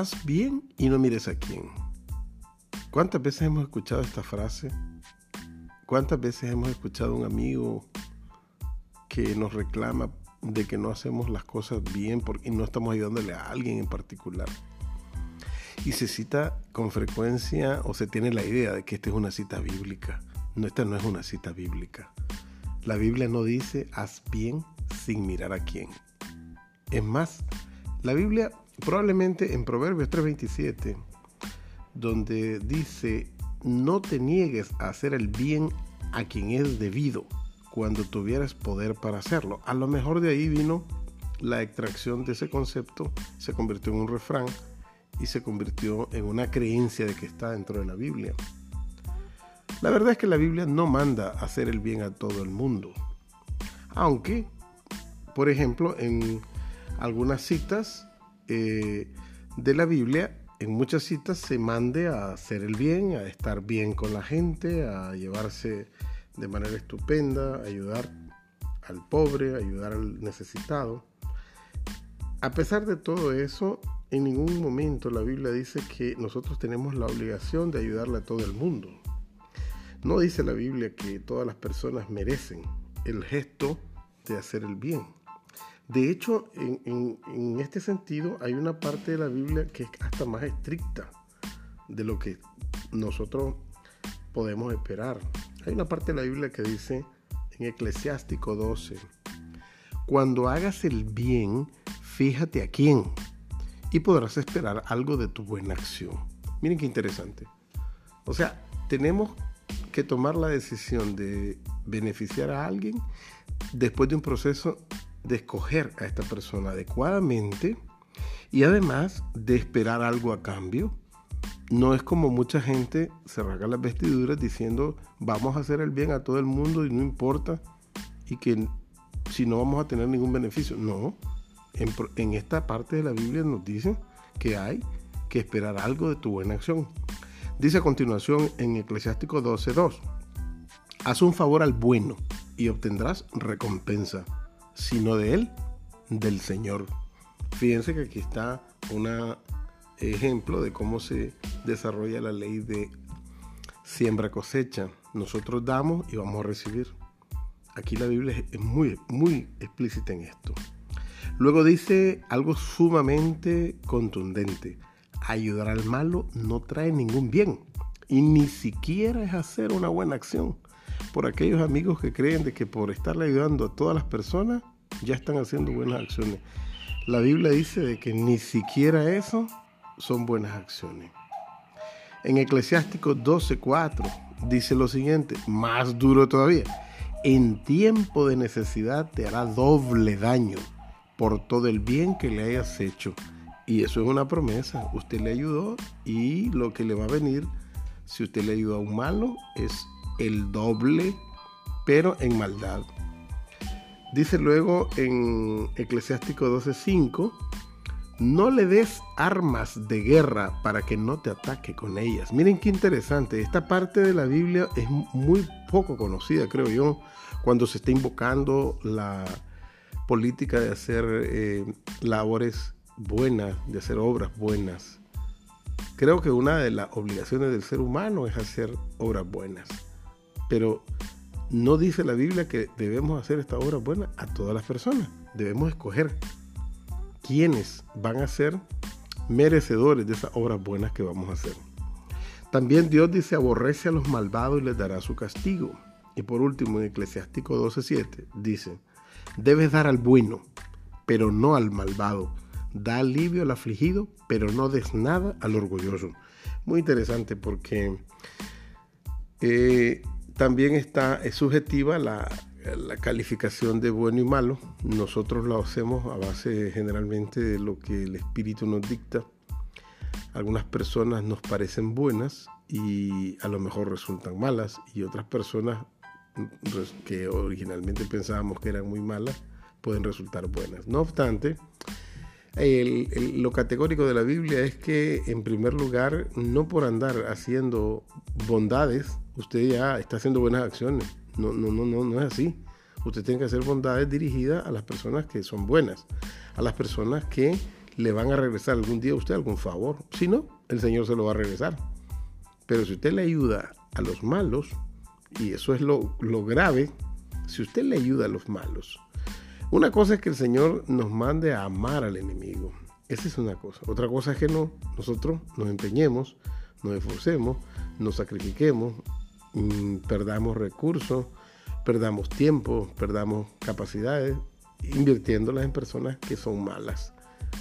haz bien y no mires a quién. ¿Cuántas veces hemos escuchado esta frase? ¿Cuántas veces hemos escuchado a un amigo que nos reclama de que no hacemos las cosas bien porque no estamos ayudándole a alguien en particular? Y se cita con frecuencia o se tiene la idea de que esta es una cita bíblica. No, esta no es una cita bíblica. La Biblia no dice haz bien sin mirar a quién. Es más, la Biblia probablemente en Proverbios 3:27, donde dice, no te niegues a hacer el bien a quien es debido cuando tuvieras poder para hacerlo. A lo mejor de ahí vino la extracción de ese concepto, se convirtió en un refrán y se convirtió en una creencia de que está dentro de la Biblia. La verdad es que la Biblia no manda hacer el bien a todo el mundo. Aunque, por ejemplo, en algunas citas eh, de la Biblia, en muchas citas se mande a hacer el bien, a estar bien con la gente, a llevarse de manera estupenda, a ayudar al pobre, a ayudar al necesitado. A pesar de todo eso, en ningún momento la Biblia dice que nosotros tenemos la obligación de ayudarle a todo el mundo. No dice la Biblia que todas las personas merecen el gesto de hacer el bien. De hecho, en, este sentido hay una parte de la Biblia que es hasta más estricta de lo que nosotros podemos esperar. Hay una parte de la Biblia que dice en Eclesiástico 12, cuando hagas el bien, fíjate a quién y podrás esperar algo de tu buena acción. Miren qué interesante. O sea, tenemos que tomar la decisión de beneficiar a alguien después de un proceso de escoger a esta persona adecuadamente y además de esperar algo a cambio. No es como mucha gente se rasga las vestiduras diciendo vamos a hacer el bien a todo el mundo y no importa y que si no vamos a tener ningún beneficio. No, en, esta parte de la Biblia nos dice que hay que esperar algo de tu buena acción. Dice a continuación en Eclesiástico 12.2, haz un favor al bueno y obtendrás recompensa, sino de él, del Señor. Fíjense que aquí está un ejemplo de cómo se desarrolla la ley de siembra cosecha. Nosotros damos y vamos a recibir. Aquí la Biblia es muy, muy explícita en esto. Luego dice algo sumamente contundente ayudar al malo no trae ningún bien y ni siquiera es hacer una buena acción. Por aquellos amigos que creen de que por estarle ayudando a todas las personas ya están haciendo buenas acciones. La Biblia dice de que ni siquiera eso son buenas acciones. En Eclesiástico 12:4 dice lo siguiente, más duro todavía. En tiempo de necesidad te hará doble daño por todo el bien que le hayas hecho y eso es una promesa. Usted le ayudó y lo que le va a venir, si usted le ayudó a un malo, es el doble, pero en maldad. Dice luego en Eclesiástico 12:5, no le des armas de guerra para que no te ataque con ellas. Miren qué interesante, esta parte de la Biblia es muy poco conocida, creo yo, cuando se está invocando la política de hacer eh, labores buenas, de hacer obras buenas. Creo que una de las obligaciones del ser humano es hacer obras buenas. Pero no dice la Biblia que debemos hacer esta obra buena a todas las personas. Debemos escoger quiénes van a ser merecedores de esas obras buenas que vamos a hacer. También Dios dice, aborrece a los malvados y les dará su castigo. Y por último, en Eclesiástico 12:7 dice, debes dar al bueno, pero no al malvado da alivio al afligido, pero no des nada al orgulloso. Muy interesante porque eh, también está es subjetiva la, la, calificación de bueno y malo. Nosotros lo hacemos a base generalmente de lo que el espíritu nos dicta. Algunas personas nos parecen buenas y a lo mejor resultan malas y otras personas que originalmente pensábamos que eran muy malas pueden resultar buenas. No obstante, lo categórico de la Biblia es que, en primer lugar, no por andar haciendo bondades, usted ya está haciendo buenas acciones. No, no, no, no, no es así. Usted tiene que hacer bondades dirigidas a las personas que son buenas, a las personas que le van a regresar algún día a usted algún favor. Si no, el Señor se lo va a regresar. Pero si usted le ayuda a los malos, y eso es lo grave, si usted le ayuda a los malos, una cosa es que el Señor nos mande a amar al enemigo. Esa es una cosa. Otra cosa es que no, nosotros nos empeñemos, nos esforcemos, nos sacrifiquemos, mm, perdamos recursos, perdamos tiempo, perdamos capacidades, invirtiéndolas en personas que son malas,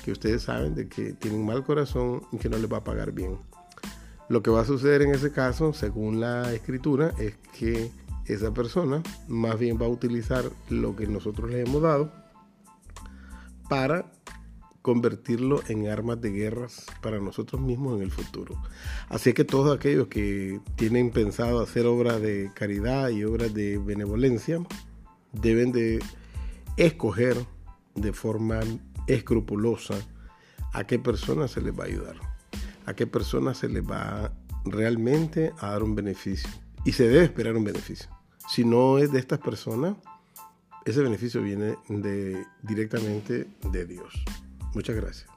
que ustedes saben de que tienen mal corazón y que no les va a pagar bien. Lo que va a suceder en ese caso, según la escritura, es que esa persona más bien va a utilizar lo que nosotros le hemos dado para convertirlo en armas de guerras para nosotros mismos en el futuro. Así que todos aquellos que tienen pensado hacer obras de caridad y obras de benevolencia deben de escoger de forma escrupulosa a qué persona se les va a ayudar, a qué persona se les va realmente a dar un beneficio. Y se debe esperar un beneficio. Si no es de estas personas, ese beneficio viene directamente de Dios. Muchas gracias.